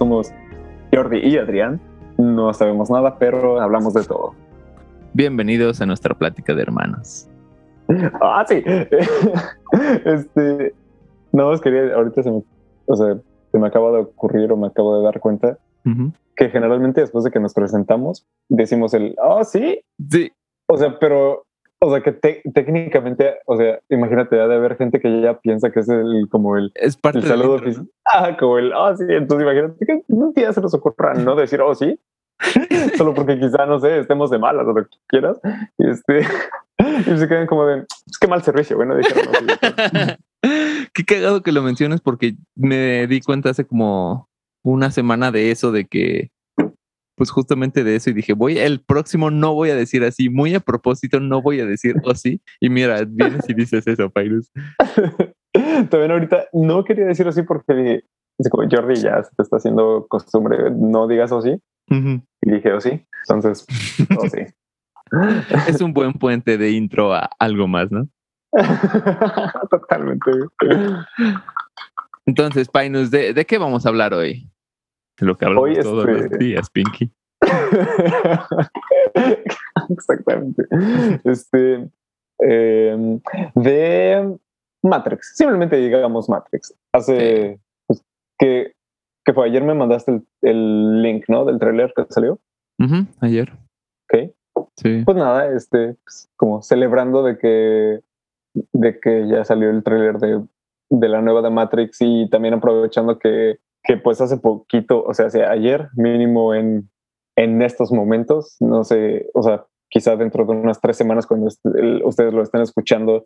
Somos Jordi y Adrián. No sabemos nada, pero hablamos de todo. Bienvenidos a nuestra plática de hermanos. Ah, sí. Este, no, os quería, ahorita se me, o sea, se me acaba de ocurrir o me acabo de dar cuenta que generalmente después de que nos presentamos decimos el, oh, sí. Sí, O sea, pero, o sea, que te- técnicamente, o sea, imagínate, ha de haber gente que ya piensa que es el, como el, es parte el del saludo intro, ¿no? oficial. Ah, como el, ah, sí. Entonces imagínate que un día se nos ocurra no decir, oh, sí. Solo porque quizá, no sé, estemos de malas o lo que quieras. Y, este, y se quedan como de, es que mal servicio. Bueno, dijeron, "No, sí". Qué cagado que lo menciones porque me di cuenta hace como una semana de eso, de que, pues justamente de eso, y dije, voy, el próximo no voy a decir así, muy a propósito no voy a decir o sí. Y mira, vienes y dices eso, Pyrus. También ahorita no quería decir así porque como Jordi ya se te está haciendo costumbre, no digas o sí. Y dije, o sí. Entonces, o sí. Es un buen puente de intro a algo más, ¿no? Totalmente. Entonces, Pinus, ¿de, de qué vamos a hablar hoy? De lo que hablamos Hoy, todos este- los días, Pinky. Exactamente. Este eh, de Matrix, simplemente digamos Matrix. Hace pues, que, que fue ayer me mandaste el, el link, ¿no? Del trailer que salió. Ujú, ayer. Ok. Sí. Pues nada, este, pues, como celebrando de que de que ya salió el tráiler de, de la nueva de Matrix y también aprovechando que, que pues hace poquito, o sea, hace ayer mínimo en, en estos momentos, no sé, o sea, quizá dentro de unas tres semanas cuando el- ustedes lo estén escuchando,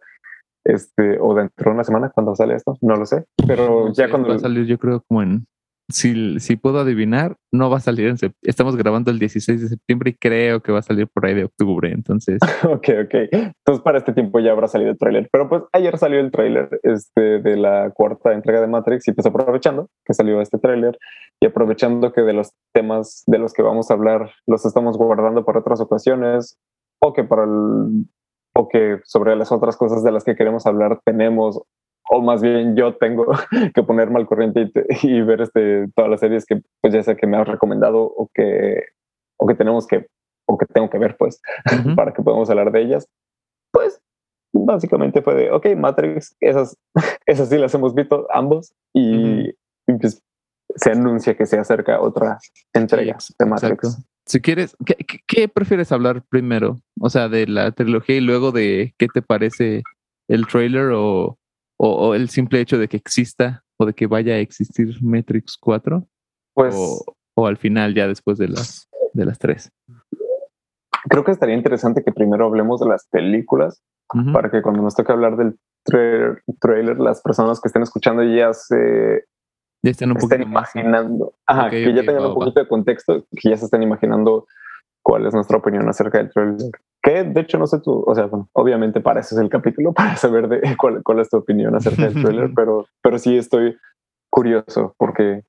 este, o dentro de una semana cuando sale esto, no lo sé, pero ya cuando... va a salir, yo creo, como en. Si, si puedo adivinar, no va a salir en septiembre. Estamos grabando el 16 de septiembre y creo que va a salir por ahí de octubre. Entonces, Ok, ok. Entonces para este tiempo ya habrá salido el tráiler. Pero pues ayer salió el tráiler este, de la cuarta entrega de Matrix y pues aprovechando que salió este tráiler y aprovechando que de los temas de los que vamos a hablar los estamos guardando para otras ocasiones o que para el, o que sobre las otras cosas de las que queremos hablar tenemos o más bien yo tengo que ponerme al corriente y, te- y ver este, todas las series que pues ya sea que me has recomendado o que, o que tenemos que o que tengo que ver pues ujú, para que podamos hablar de ellas. Pues básicamente fue de, ok, Matrix, esas, esas sí las hemos visto ambos y, y, pues se anuncia que se acerca otra entrega Sí, de Matrix. exacto. si quieres, ¿qué, qué, qué prefieres hablar primero? O sea, de la trilogía y luego de qué te parece el trailer o, o, o el simple hecho de que exista o de que vaya a existir Matrix 4 Pues o, o al final ya después de las, de las tres. creo que estaría interesante que primero hablemos de las películas para que cuando nos toque hablar del tra- trailer, las personas que estén escuchando ya se Ya están un estén más. imaginando, ajá, que ya tengan va, un va. poquito de contexto, que ya se estén imaginando cuál es nuestra opinión acerca del trailer. Que de hecho no sé tú, o sea, bueno, obviamente para eso es el capítulo, para saber de cuál, cuál es tu opinión acerca del trailer, pero, pero sí estoy curioso porque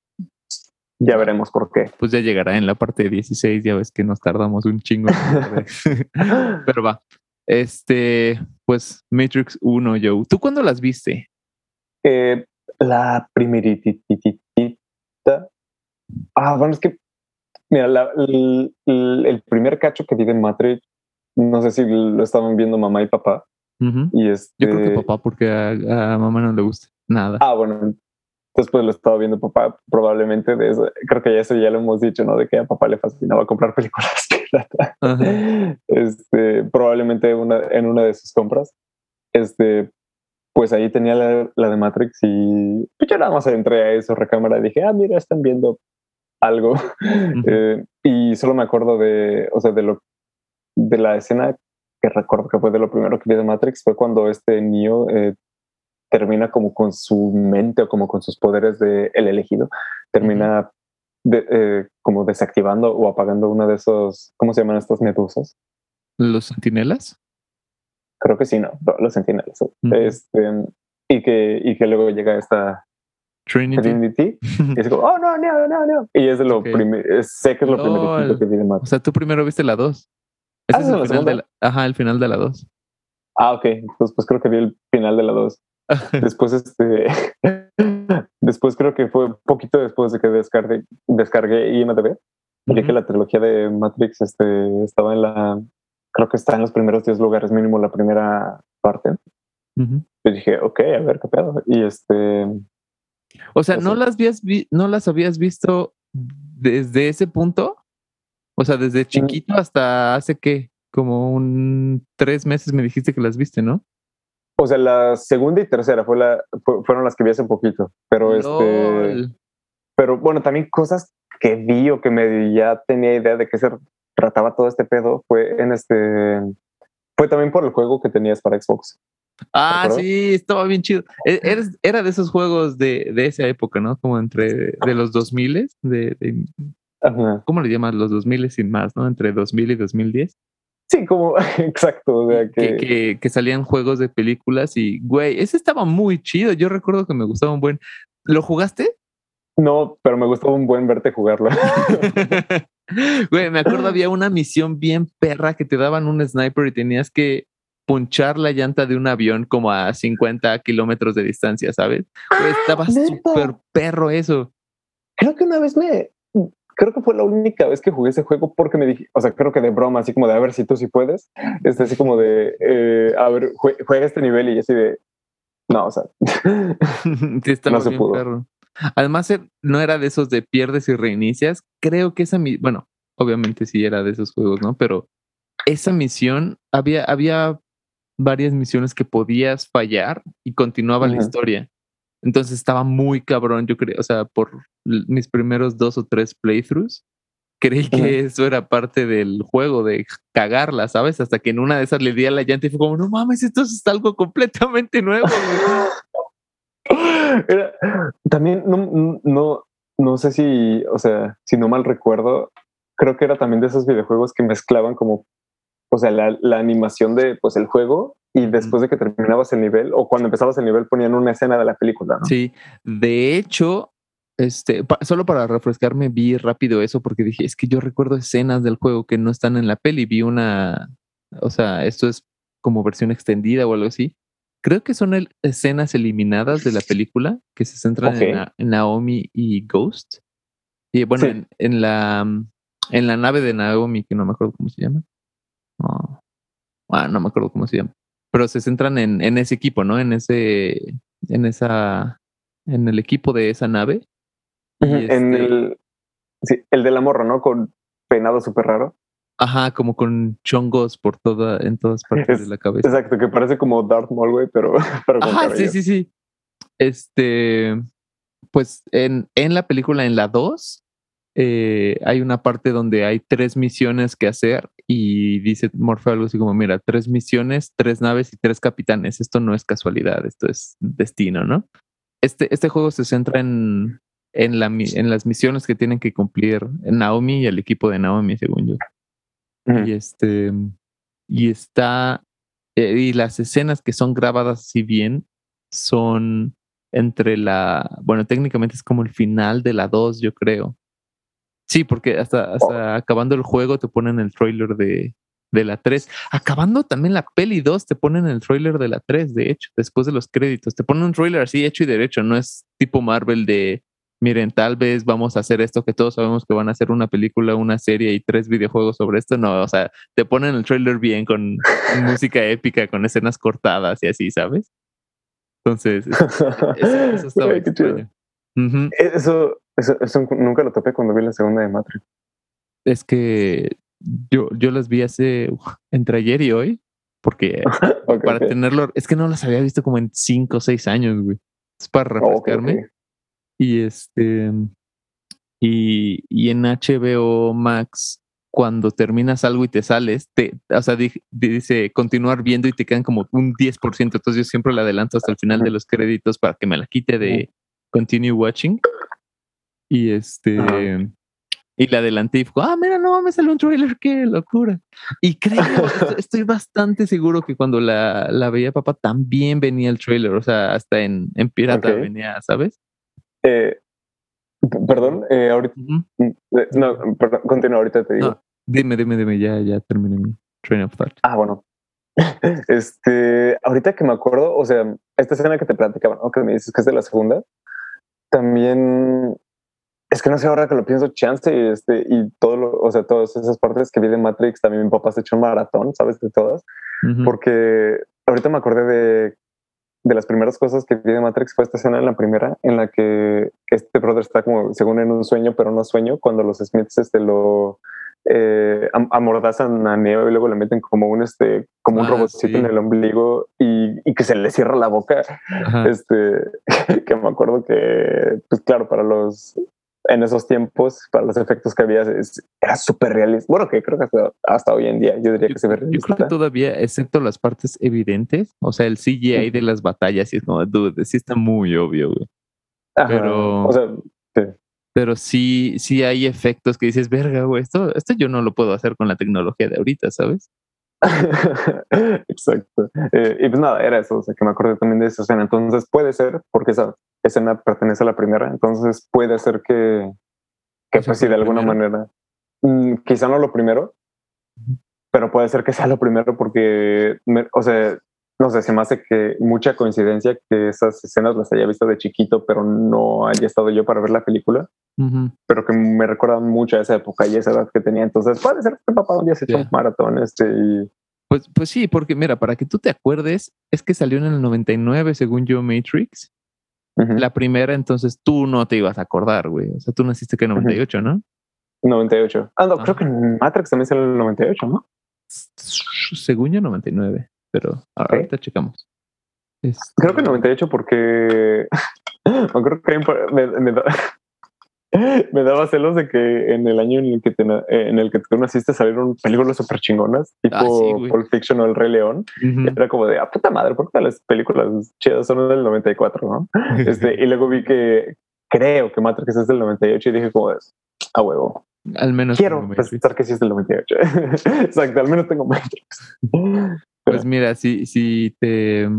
ya veremos por qué. Pues ya llegará en la parte 16, ya ves que nos tardamos un chingo. Pero va. Este, pues Matrix 1, Joe. ¿Tú cuándo las viste? Eh, la primerititita. Ah, bueno, es que, mira, la- el, el- el primer cacho que vi de Matrix, no sé si lo estaban viendo mamá y papá. Ujú. Y este, Yo creo que papá, porque a, a mamá no le gusta nada. Ah, bueno, después lo estaba viendo papá, probablemente de eso. Creo que ya eso ya lo hemos dicho, ¿no? De que a papá le fascinaba comprar películas pirata. Ajá. Este, probablemente una, en una de sus compras. Este, pues ahí tenía la, la de Matrix y pues yo nada más entré a eso, recámara, y dije, ah, mira, están viendo algo. Ujú. Eh, y solo me acuerdo de, o sea, de lo, de la escena que recuerdo que fue de lo primero que vi de Matrix, fue cuando este Neo eh, termina como con su mente o como con sus poderes de el elegido, termina de- eh, como desactivando o apagando una de esos, ¿cómo se llaman estas medusas? ¿Los sentinelas? Creo que sí, no, no, los sentinelas. Este, y que, y que luego llega esta Trinity. Trinity y es como, oh, no, no, no, no. Y es de lo primero, sé que es lo Lol. primerito que vi de O Matrix. sea, tú primero viste la 2. Ah, Ese es ¿es el la final de segunda? la, ajá, el final de la 2. Ah, ok. Entonces, pues creo que vi el final de la 2. Después, este. después creo que fue poquito después de que descargué, descargué IMDB, vi que la trilogía de Matrix este, estaba en la, creo que está en los primeros 10 lugares, mínimo la primera parte. Y dije, ok, a ver qué pedo. Y este... O sea, ¿no las, habías ¿no las habías visto desde ese punto? O sea, desde chiquito hasta hace qué? Como un tres meses me dijiste que las viste, ¿no? O sea, la segunda y tercera fue la, fueron las que vi hace un poquito. Pero este. Pero bueno, también cosas que vi o que me ya tenía idea de qué se trataba todo este pedo fue en este. Fue también por el juego que tenías para Xbox. Ah, sí, estaba bien chido. E, era de esos juegos de, de, esa época, ¿no? Como entre de los 2000 de, de ¿Cómo le llamas los 2000 sin más, no? Entre 2000 y 2010. Sí, como, exacto. que... Que, salían juegos de películas y, güey, ese estaba muy chido. Yo recuerdo que me gustaba un buen. ¿Lo jugaste? No, pero me gustaba un buen verte jugarlo. güey, me acuerdo había una misión bien perra que te daban un sniper y tenías que punchar la llanta de un avión como a 50 kilómetros de distancia, ¿sabes? Güey, estaba ah, súper perro eso. Creo que una vez me, creo que fue la única vez que jugué ese juego porque me dije, o sea, creo que de broma, así como de a ver si tú sí puedes, este, así como de, eh, a ver, juega este nivel y así de, no, o sea, no se pudo. Además, eh, no era de esos de pierdes y reinicias. Creo que esa, bueno, obviamente sí era de esos juegos, ¿no? Pero esa misión, había, había varias misiones que podías fallar y continuaba la historia. Entonces estaba muy cabrón, yo creo, o sea, por mis primeros dos o tres playthroughs, creí que eso era parte del juego, de cagarla, ¿sabes? Hasta que en una de esas le di a la llanta y fue como, no mames, esto es algo completamente nuevo. también no, no, no sé si, o sea, si no mal recuerdo, creo que era también de esos videojuegos que mezclaban como, o sea, la, la animación de, pues, el juego y después de que terminabas el nivel o cuando empezabas el nivel ponían una escena de la película, ¿no? Sí, de hecho, este, solo para refrescarme vi rápido eso porque dije, es que yo recuerdo escenas del juego que no están en la peli, vi una, o sea, esto es como versión extendida o algo así. Creo que son escenas eliminadas de la película que se centran en, Naomi y Ghost. Y bueno, en, la en la nave de Naomi, que no me acuerdo cómo se llama. Ah, no me acuerdo cómo se llama pero se centran en, en ese equipo, ¿no? En ese, en esa, en el equipo de esa nave. En este el, sí, el de la morra, ¿no? Con peinado súper raro. Ajá, como con chongos por toda, en todas partes de la cabeza. Exacto, que parece como Darth Maul, güey, pero, pero con Ajá, sí, sí, sí. Este, pues en, en la película, en la 2, eh, hay una parte donde hay tres misiones que hacer y dice Morphe algo así como, mira, tres misiones, tres naves y tres capitanes. Esto no es casualidad, esto es destino, ¿no? Este, este juego se centra en, en, la, en las misiones que tienen que cumplir Naomi y el equipo de Naomi, según yo. Y este, y está, eh, y las escenas que son grabadas así bien son entre la, bueno, técnicamente es como el final de la 2, yo creo Sí, porque hasta, hasta acabando el juego te ponen el trailer de, de la 3. Acabando también la peli 2, te ponen el trailer de la 3, de hecho, después de los créditos. Te ponen un trailer así hecho y derecho, no es tipo Marvel de, miren, tal vez vamos a hacer esto que todos sabemos que van a hacer una película, una serie y tres videojuegos sobre esto. No, o sea, te ponen el trailer bien con música épica, con escenas cortadas y así, ¿sabes? Entonces, eso, estaba extraño. Eso, eso, nunca lo topé cuando vi la segunda de Matrix. Es que yo, yo las vi hace entre ayer y hoy, porque para tenerlo, es que no las había visto como en cinco o seis años, güey. Es para refrescarme. y este, y, y en HBO Max, cuando terminas algo y te sales, te, o sea, dice continuar viendo y te quedan como un 10%. Entonces yo siempre la adelanto hasta el final de los créditos para que me la quite de continue watching. Y este. Y la adelanté y dijo, ah, mira, no me salió un trailer, qué locura. Y creo, estoy bastante seguro que cuando la, la, veía papá también venía el trailer, o sea, hasta en, en Pirata venía, ¿sabes? Eh, perdón, eh, ahorita. Mm, eh, no, perdón, continúa, ahorita te digo. dime, dime, dime, ya, ya terminé mi train of thought. Ah, bueno. este, ahorita que me acuerdo, o sea, esta escena que te platicaban, ¿no? que me dices que es de la segunda, también es que no sé ahora que lo pienso, chance este, y todo lo, o sea, todas esas partes que vi de Matrix, también mi papá se echó un maratón, ¿sabes? De todas, porque ahorita me acordé de, de las primeras cosas que vi de Matrix fue esta escena en la primera, en la que este brother está como, según en un sueño, pero no sueño, cuando los Smiths este, lo, eh, amordazan a Neo y luego le meten como un este como un ah, robotcito en el ombligo y, y, que se le cierra la boca este que me acuerdo que pues claro para los en esos tiempos para los efectos que había era súper realista bueno que creo que hasta, hoy en día yo diría que se ve realista. yo creo que todavía excepto las partes evidentes o sea el CGI de las batallas y es como dude sí está muy obvio güey. pero o sea sí pero sí, sí hay efectos que dices, verga, güey, esto, esto yo no lo puedo hacer con la tecnología de ahorita, ¿sabes? Exacto. Eh, y pues nada, era eso, o sea, que me acordé también de esa escena. Entonces puede ser, porque esa escena pertenece a la primera, entonces puede ser que, que pues sí, de alguna manera, mm, quizá no lo primero, pero puede ser que sea lo primero porque, o sea, no sé, se me hace que mucha coincidencia que esas escenas las haya visto de chiquito, pero no haya estado yo para ver la película, pero que me recuerdan mucho a esa época y esa edad que tenía. Entonces puede ser que papá un día se echó un maratón este y... Pues, pues sí, porque mira, para que tú te acuerdes, es que salió en el 99, según yo, Matrix. La primera, entonces tú no te ibas a acordar, güey. O sea, tú naciste que en 98, ¿no? 98. Ah, no, creo que Matrix también salió en el 98, ¿no? Según yo, 99 pero ahorita checamos. Creo que 98 porque creo que me, daba celos de que en el año en el que, en el que tú naciste salieron películas súper chingonas, tipo ah, Pulp Fiction o El Rey León. Era como de, ah, puta madre, ¿por qué las películas chidas son del 94, no? este, y luego vi que creo que Matrix es del 98 y dije como, a huevo. Al menos quiero pensar que sí es del 98. Exacto, al menos tengo Matrix. Pues mira, si, si te.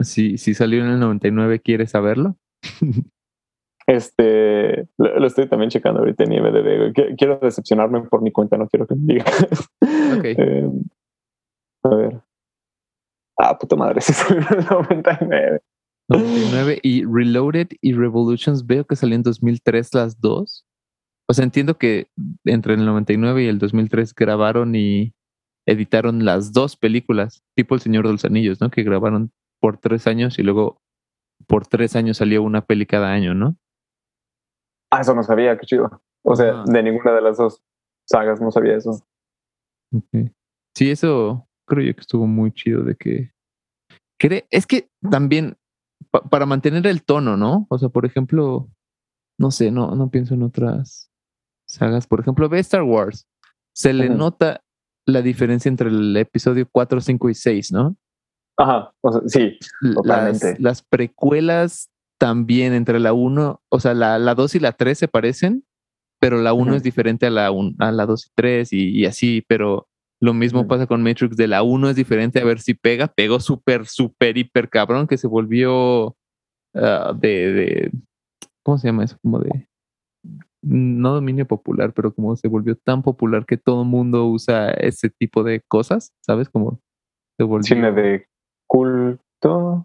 Si, si salió en el 99, ¿quieres saberlo? Este, lo, estoy también checando ahorita en IMDb. Quiero decepcionarme por mi cuenta, no quiero que me digas. Em, a ver. Ah, puta madre, en el 99. 99 y Reloaded y Revolutions veo que salió en 2003 las dos. O sea, entiendo que entre el 99 y el 2003 grabaron y editaron las dos películas, tipo El Señor de los Anillos, ¿no? Que grabaron por tres años y luego por tres años salió una peli cada año, ¿no? Ah, eso no sabía, qué chido. O sea, de ninguna de las dos sagas no sabía eso. Sí, eso creo yo que estuvo muy chido de que... Es que también para mantener el tono, ¿no? O sea, por ejemplo, no sé, no, no pienso en otras sagas. Por ejemplo, ve Star Wars. Se le nota la diferencia entre el episodio 4, 5 y 6, ¿no? Ajá, sí, totalmente. Las, precuelas también entre la 1, o sea, la, la 2 y la 3 se parecen, pero la 1 es diferente a la, a la 2 y 3 y, así, pero lo mismo pasa con Matrix, de la 1 es diferente a ver si pega, pegó súper, súper, hiper cabrón, que se volvió ah, de, de, ¿cómo se llama eso? Como de no dominio popular, pero como se volvió tan popular que todo el mundo usa ese tipo de cosas, ¿sabes? Como se volvió... Cine de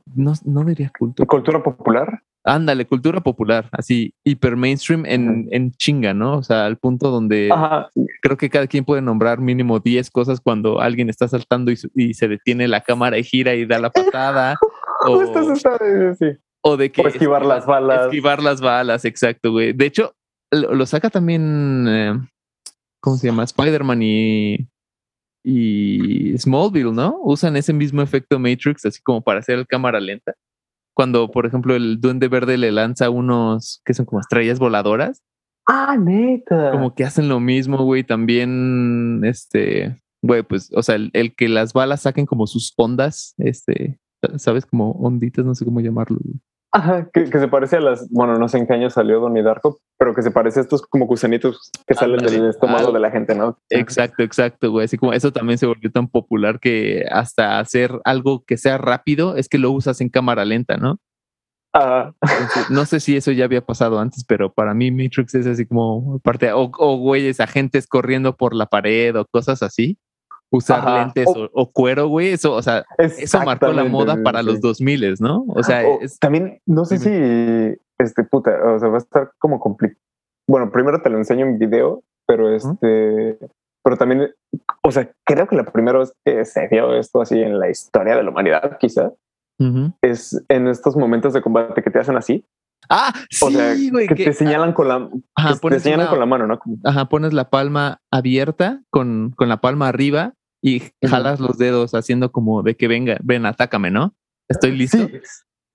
culto. No, no diría culto. ¿Cultura popular? Ándale, cultura popular, así hiper mainstream en, en chinga, ¿no? O sea, al punto donde creo que cada quien puede nombrar mínimo 10 cosas cuando alguien está saltando y, se detiene la cámara y gira y da la patada. o, o de que... esquivar las balas. Esquivar las balas, exacto, güey. De hecho, lo, saca también, eh, ¿cómo se llama? Spider-Man y, y Smallville, ¿no? Usan ese mismo efecto Matrix así como para hacer el cámara lenta. Cuando, por ejemplo, el Duende Verde le lanza unos que son como estrellas voladoras. Ah, neta. Como que hacen lo mismo, güey. También, este, güey, pues, o sea, el, el, que las balas saquen como sus ondas, este, ¿sabes? Como onditas, no sé cómo llamarlo. Güey. Ajá, que, se parece a las, bueno, no sé en qué año salió Donnie Darko, pero que se parece a estos como gusanitos que salen del estómago de la gente, ¿no? Exacto, exacto, güey. Así como eso también se volvió tan popular que hasta hacer algo que sea rápido es que lo usas en cámara lenta, ¿no? Ajá. no sé si eso ya había pasado antes, pero para mí Matrix es así como parte, o, o güeyes, agentes corriendo por la pared o cosas así usar lentes o, cuero, güey. Eso, o sea, eso marcó la moda para los 2000, ¿no? O sea, también no sé si este puta, o sea, va a estar como complicado. Bueno, primero te lo enseño en video, pero este, pero también, o sea, creo que la primera vez que se vio esto así en la historia de la humanidad, quizá, es en estos momentos de combate que te hacen así. Ah, sí, güey. que, te señalan con la, ajá, te señalan con la mano, ¿no? Ajá, pones la palma abierta con, con la palma arriba y jalas los dedos haciendo como de que venga, ven, atácame, ¿no? Estoy listo. Sí,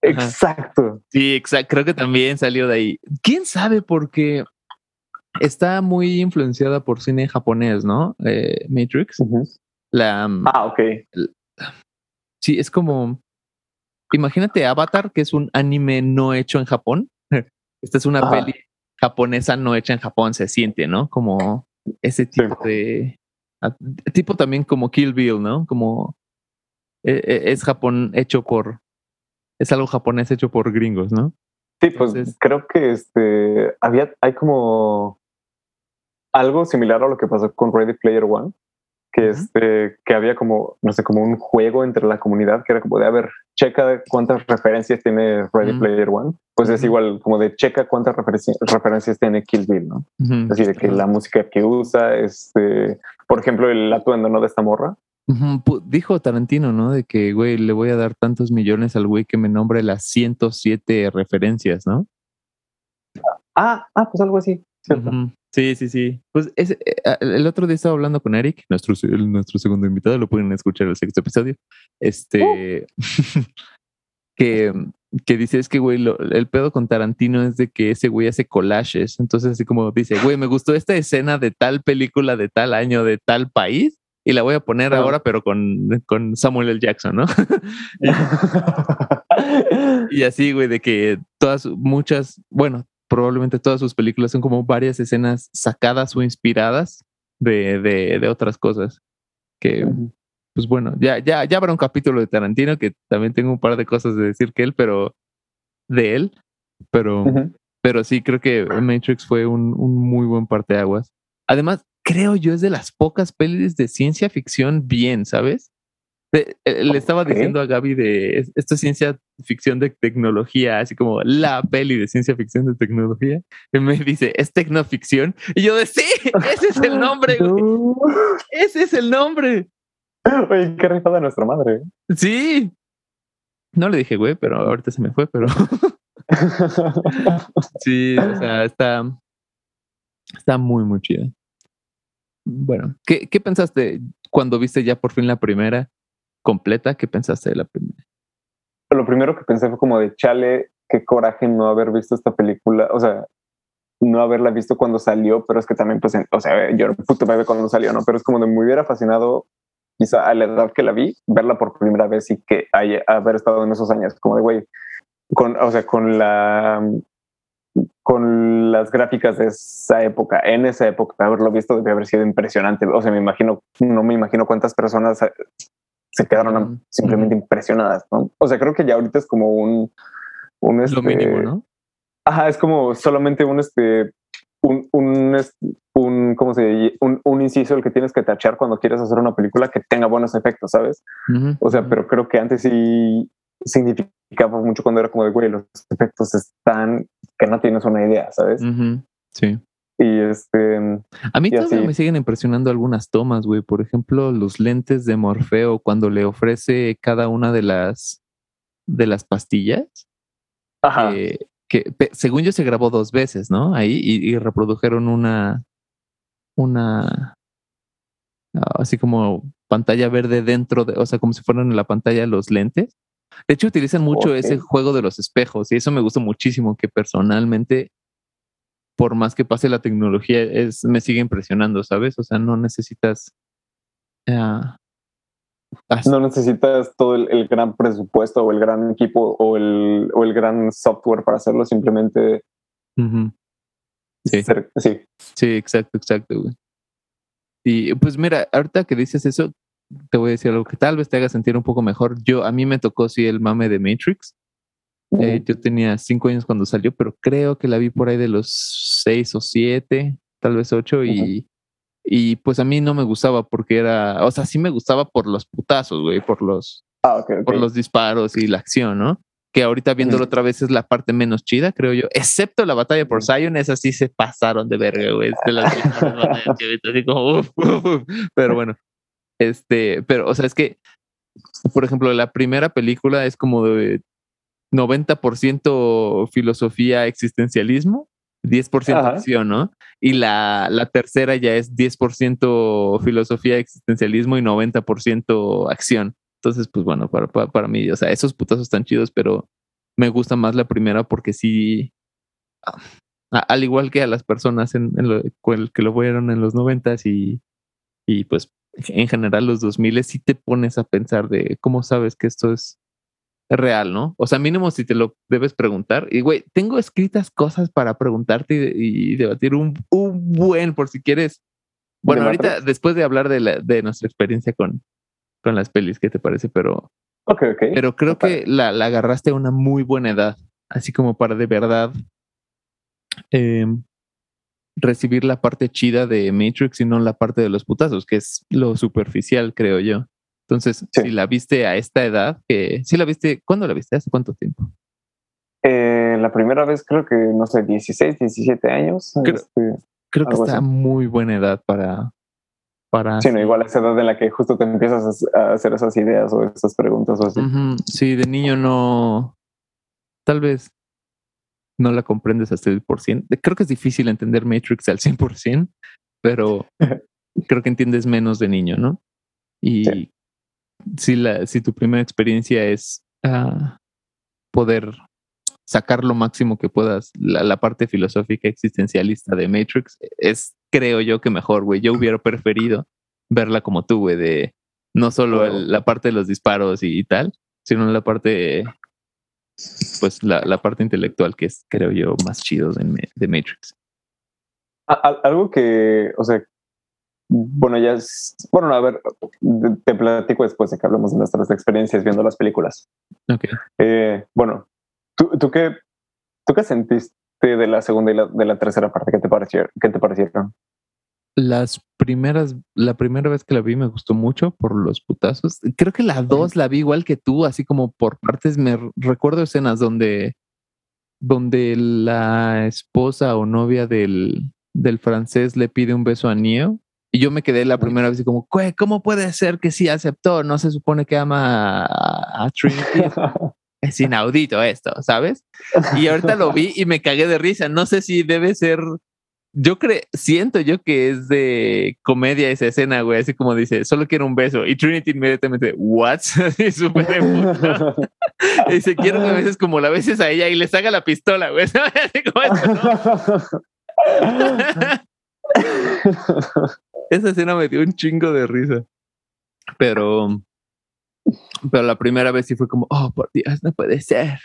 exacto. Sí, exacto. Creo que también salió de ahí. ¿Quién sabe? Porque está muy influenciada por cine japonés, ¿no? Eh, Matrix. La. Ah, ok. Sí, es como imagínate Avatar, que es un anime no hecho en Japón. Esta es una peli japonesa no hecha en Japón, se siente, ¿no? Como ese tipo de... Tipo también como Kill Bill, ¿no? Como e, e, es Japón hecho por... Es algo japonés hecho por gringos, ¿no? Sí, pues creo que este había, hay como algo similar a lo que pasó con Ready Player One, que, este, que había como, no sé, como un juego entre la comunidad que era como de, a ver, checa cuántas referencias tiene Ready Player One. Pues es igual como de checa cuántas referencias tiene Kill Bill, ¿no? Así de que la música que usa, este, por ejemplo, el atuendo, ¿no? De esta morra. Dijo Tarantino, ¿no? De que, güey, le voy a dar tantos millones al güey que me nombre las 107 referencias, ¿no? Ah, ah, pues algo así. Sí, sí, sí. Pues eh, el otro día estaba hablando con Eric, nuestro, nuestro segundo invitado, lo pueden escuchar en el sexto episodio. Este, uh. que, que dice es que, güey, el pedo con Tarantino es de que ese güey hace collages. Entonces, así como dice, güey, me gustó esta escena de tal película, de tal año, de tal país, y la voy a poner ahora, pero con, con Samuel L. Jackson, ¿no? y, y así, güey, de que todas, muchas, bueno, probablemente todas sus películas son como varias escenas sacadas o inspiradas de, de, otras cosas. Que, pues bueno, ya, ya, ya habrá un capítulo de Tarantino que también tengo un par de cosas de decir que él, pero de él, pero, pero sí creo que Matrix fue un, un muy buen parteaguas. Además, creo yo es de las pocas pelis de ciencia ficción bien, ¿sabes? Eh, le estaba diciendo a Gaby de esto es ciencia ficción de tecnología, así como la peli de ciencia ficción de tecnología. Y me dice, ¿es tecnoficción? Y yo de sí, ese es el nombre, Ese es el nombre. Oye, qué de nuestra madre. Sí. No le dije, güey, pero ahorita se me fue, pero. sí, o sea, está. Está muy, muy chida. Bueno, ¿qué, ¿qué pensaste cuando viste ya por fin la primera? Completa, ¿qué pensaste de la primera? Lo primero que pensé fue como de chale, qué coraje no haber visto esta película, o sea, no haberla visto cuando salió, pero es que también, pues, o sea, yo era puto bebé cuando salió, ¿no? Pero es como de me hubiera fascinado, quizá a la edad que la vi, verla por primera vez y que haya, haber estado en esos años, como de, güey, con, o sea, con la, con las gráficas de esa época, en esa época, haberlo visto debe haber sido impresionante. O sea, me imagino, no me imagino cuántas personas se quedaron simplemente impresionadas, ¿no? O sea, creo que ya ahorita es como un... un este, Lo mínimo, ¿no? Ajá, es como solamente un, este, un, un, un, ¿cómo se? Un, un, inciso el que tienes que tachar cuando quieres hacer una película que tenga buenos efectos, ¿sabes? O sea, pero creo que antes sí significaba mucho cuando era como de, güey, los efectos están que no tienes una idea, ¿sabes? Sí. Y este. A mí todavía me siguen impresionando algunas tomas, güey. Por ejemplo, los lentes de Morfeo cuando le ofrece cada una de las de las pastillas. Ajá. Eh, que según yo se grabó dos veces, ¿no? Ahí y, reprodujeron una. Una. Ah, así como pantalla verde dentro de. O sea, como si fueran en la pantalla los lentes. De hecho, utilizan mucho ese juego de los espejos y eso me gusta muchísimo, que personalmente por más que pase la tecnología, es, me sigue impresionando, ¿sabes? O sea, no necesitas... no necesitas todo el, gran presupuesto o el gran equipo o el, o el gran software para hacerlo, simplemente... sí. sí. Sí, exacto, exacto, güey. Y pues mira, ahorita que dices eso, te voy a decir algo que tal vez te haga sentir un poco mejor. Yo, a mí me tocó sí el mame de Matrix. Eh, yo tenía cinco años cuando salió, pero creo que la vi por ahí de los seis o siete, tal vez ocho, y, y pues a mí no me gustaba porque era, o sea, sí me gustaba por los putazos, güey, por los, ah, por los disparos y la acción, ¿no? que ahorita viéndolo otra vez es la parte menos chida, creo yo, excepto la batalla por Zion, esa sí se pasaron de verga, güey, de las batallas así como, pero bueno, este, pero, o sea, es que, por ejemplo, la primera película es como de 90% filosofía existencialismo, 10% acción, ¿no? Y la, la, tercera ya es 10% filosofía existencialismo y 90% acción. Entonces, pues bueno, para, para, mí, o sea, esos putazos están chidos, pero me gusta más la primera porque sí, al igual que a las personas en, lo, que lo vieron en los noventas y, y pues en general los 2000 sí te pones a pensar de cómo sabes que esto es real, ¿no? O sea, mínimo si te lo debes preguntar. Y, güey, tengo escritas cosas para preguntarte y, debatir un, un, buen, por si quieres. Bueno, ahorita, después de hablar de, la, de nuestra experiencia con, con las pelis, ¿qué te parece? Pero, okay, okay. pero creo que la, la, agarraste a una muy buena edad, así como para de verdad eh, recibir la parte chida de Matrix y no la parte de los putazos, que es lo superficial, creo yo. Entonces, si la viste a esta edad, que si la viste, ¿cuándo la viste? ¿Hace cuánto tiempo? Eh, la primera vez creo que, no sé, 16, 17 años. Creo, este, creo que está muy buena edad para, para... Sí, no, igual esa edad en la que justo te empiezas a hacer esas ideas o esas preguntas o así. Sí, de niño no... Tal vez no la comprendes hasta el por cien. Creo que es difícil entender Matrix al 100%, pero creo que entiendes menos de niño, ¿no? Y si, la, si tu primera experiencia es uh, poder sacar lo máximo que puedas, la, la, parte filosófica existencialista de Matrix, es creo yo que mejor, güey. Yo hubiera preferido verla como tú, güey, de no solo el, la parte de los disparos y, y, tal, sino la parte, pues la, la, parte intelectual que es, creo yo, más chido de, de Matrix. Algo que, o sea, bueno, ya es, bueno, a ver, te platico después de que hablemos de nuestras experiencias viendo las películas. Ok. Eh, bueno, ¿tú, tú, qué, ¿tú qué sentiste de la segunda y la, de la tercera parte? ¿Qué te, parecieron? ¿Qué te parecieron? Las primeras, la primera vez que la vi me gustó mucho por los putazos. Creo que la dos la vi igual que tú, así como por partes. Me recuerdo escenas donde, donde la esposa o novia del, del francés le pide un beso a Neo y yo me quedé la primera vez como, ¿cómo puede ser que sí aceptó? No se supone que ama a, Trinity. es inaudito esto, ¿sabes? Y ahorita lo vi y me cagué de risa. No sé si debe ser. Yo creo, siento yo que es de comedia esa escena, güey. Así como dice, solo quiero un beso. Y Trinity inmediatamente, ¿what? y súper Y dice, quiero que a veces como la veces a ella y le saca la pistola, güey. Así como esa escena me dio un chingo de risa. Pero, pero la primera vez sí fue como, oh, por Dios, no puede ser.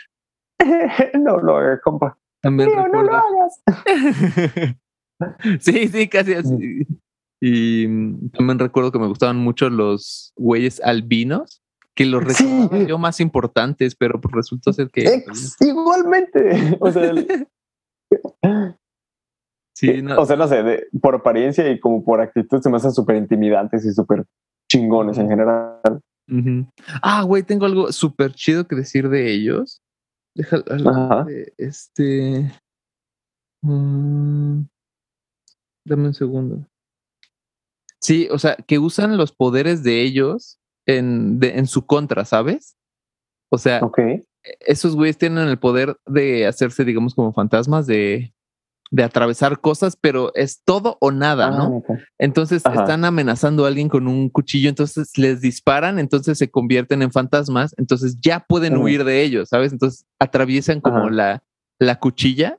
no lo hagas, compa. También no lo hagas. sí, sí, casi así. Y también recuerdo que me gustaban mucho los güeyes albinos, que los recordaba yo más importantes, pero pues resultó ser que. igualmente. O sea, Sí, no. O sea, no sé, por apariencia y como por actitud se me hacen súper intimidantes y súper chingones en general. Ah, güey, tengo algo súper chido que decir de ellos. Déjalo. Este. Mm, dame un segundo. Sí, o sea, que usan los poderes de ellos en, en su contra, ¿sabes? O sea, esos güeyes tienen el poder de hacerse, digamos, como fantasmas, de de atravesar cosas, pero es todo o nada, ¿no? Ah, entonces están amenazando a alguien con un cuchillo, entonces les disparan, entonces se convierten en fantasmas, entonces ya pueden huir de ellos, ¿sabes? Entonces atraviesan como la, la cuchilla,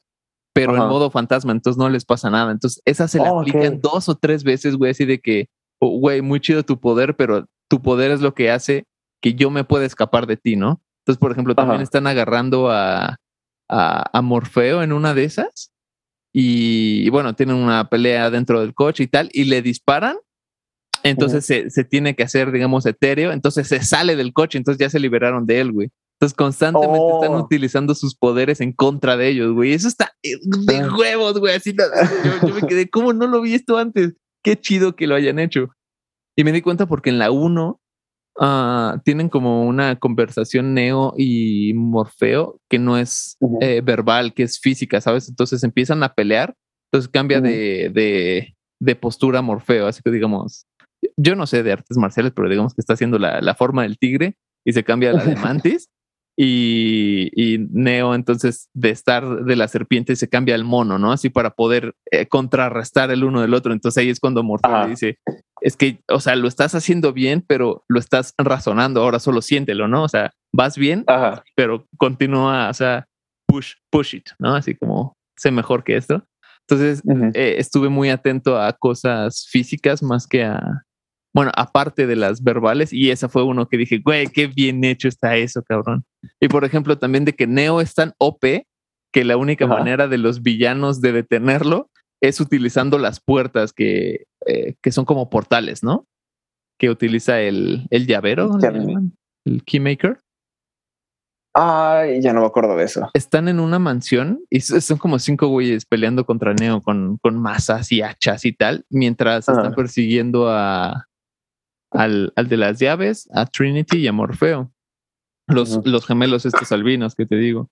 pero en modo fantasma, entonces no les pasa nada. Entonces esa se la oh, aplican dos o tres veces, güey, así de que, oh, güey, muy chido tu poder, pero tu poder es lo que hace que yo me pueda escapar de ti, ¿no? Entonces, por ejemplo, también están agarrando a, a, a Morfeo en una de esas y, bueno, tienen una pelea dentro del coche y tal, y le disparan. Entonces se, se, tiene que hacer, digamos, etéreo. Entonces se sale del coche, entonces ya se liberaron de él, güey. Entonces constantemente están oh. utilizando sus poderes en contra de ellos, güey. Eso está eh, de huevos, güey. Así yo, yo, me quedé, ¿cómo no lo vi esto antes? Qué chido que lo hayan hecho. Y me di cuenta porque en la 1 ah, tienen como una conversación Neo y Morfeo que no es eh, verbal, que es física, ¿sabes? Entonces empiezan a pelear, entonces cambia de, de, de postura Morfeo, así que digamos, yo no sé de artes marciales, pero digamos que está haciendo la, la forma del tigre y se cambia a la de mantis. Y, y Neo entonces de estar de la serpiente se cambia al mono, ¿no? Así para poder eh, contrarrestar el uno del otro. Entonces ahí es cuando Morfeo dice, es que, o sea, lo estás haciendo bien, pero lo estás razonando, ahora solo siéntelo, ¿no? O sea, vas bien, Ajá. pero continúa, o sea, push, push it, ¿no? Así como, sé mejor que esto. Entonces, Ujú. eh, estuve muy atento a cosas físicas más que a, bueno, aparte de las verbales, y esa fue uno que dije, güey, qué bien hecho está eso, cabrón. Y por ejemplo, también de que Neo es tan OP que la única Ajá. manera de los villanos de detenerlo es utilizando las puertas que, eh, que son como portales, ¿no? Que utiliza el, el llavero, Ya ¿le vi. llaman? el Keymaker. Ay, ya no me acuerdo de eso. están en una mansión y son como cinco güeyes peleando contra Neo con, con masas y hachas y tal, mientras están persiguiendo a al, al de las llaves, a Trinity y a Morfeo. Los, los gemelos estos albinos que te digo.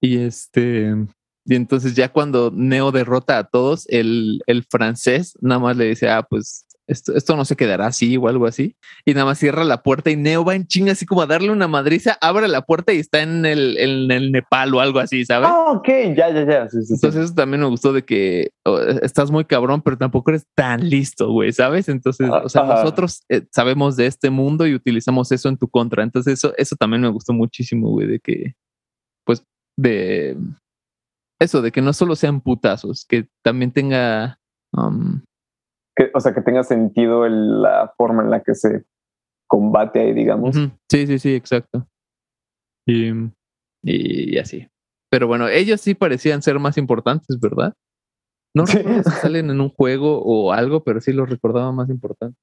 Y este, y entonces ya cuando Neo derrota a todos, el, el francés nada más le dice, ah, pues esto, esto no se quedará así o algo así. Y nada más cierra la puerta y Neo va en chinga así como a darle una madriza, abre la puerta y está en el, en el Nepal o algo así, ¿sabes? Ah, ok, ya, ya, ya. Sí, sí, sí. Entonces eso también me gustó de que oh, estás muy cabrón, pero tampoco eres tan listo, güey, ¿sabes? Entonces, o sea, Ajá. nosotros eh, sabemos de este mundo y utilizamos eso en tu contra. Entonces eso, eso también me gustó muchísimo, güey, de que, pues, de eso, de que no solo sean putazos, que también tenga... um, Que- o sea, que tenga sentido el- la forma en la que se combate ahí, digamos. Sí, sí, sí, exacto. Y, y, y así. Pero bueno, ellos sí parecían ser más importantes, ¿verdad? No Sí. recuerdo si salen en un juego o algo, pero sí los recordaba más importantes.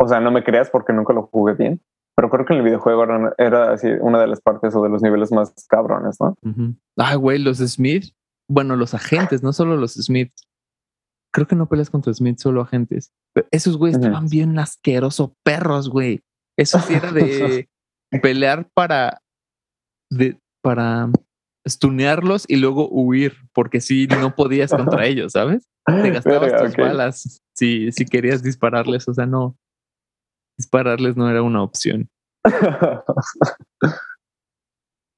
O sea, no me creas porque nunca lo jugué bien. Pero creo que en el videojuego era, era así una de las partes o de los niveles más cabrones, ¿no? Ujú. Ah, güey, los Smith. Bueno, los agentes, no solo los Smith. Creo que no peleas contra Smith, solo agentes. Pero esos güeyes Ujú. estaban bien asquerosos perros, güey. Eso sí era de pelear para. De, para stunearlos y luego huir, porque si no podías contra ellos, ¿sabes? Te gastabas tus balas si, si querías dispararles, o sea, no. Dispararles no era una opción.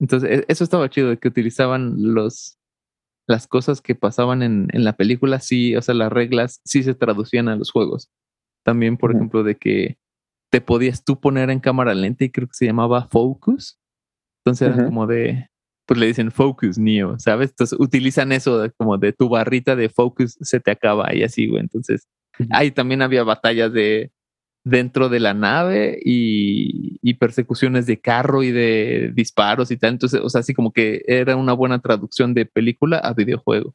Entonces, e- eso estaba chido, de que utilizaban los las cosas que pasaban en, en la película, sí, o sea, las reglas sí se traducían a los juegos. También, por ejemplo, de que te podías tú poner en cámara lenta y creo que se llamaba focus. Entonces era como de, pues le dicen focus, Neo, ¿sabes? Entonces utilizan eso de- como de tu barrita de focus se te acaba y así, güey. Entonces, ahí también había batallas de dentro de la nave y, y persecuciones de carro y de disparos y tal. Entonces, o sea, así como que era una buena traducción de película a videojuego.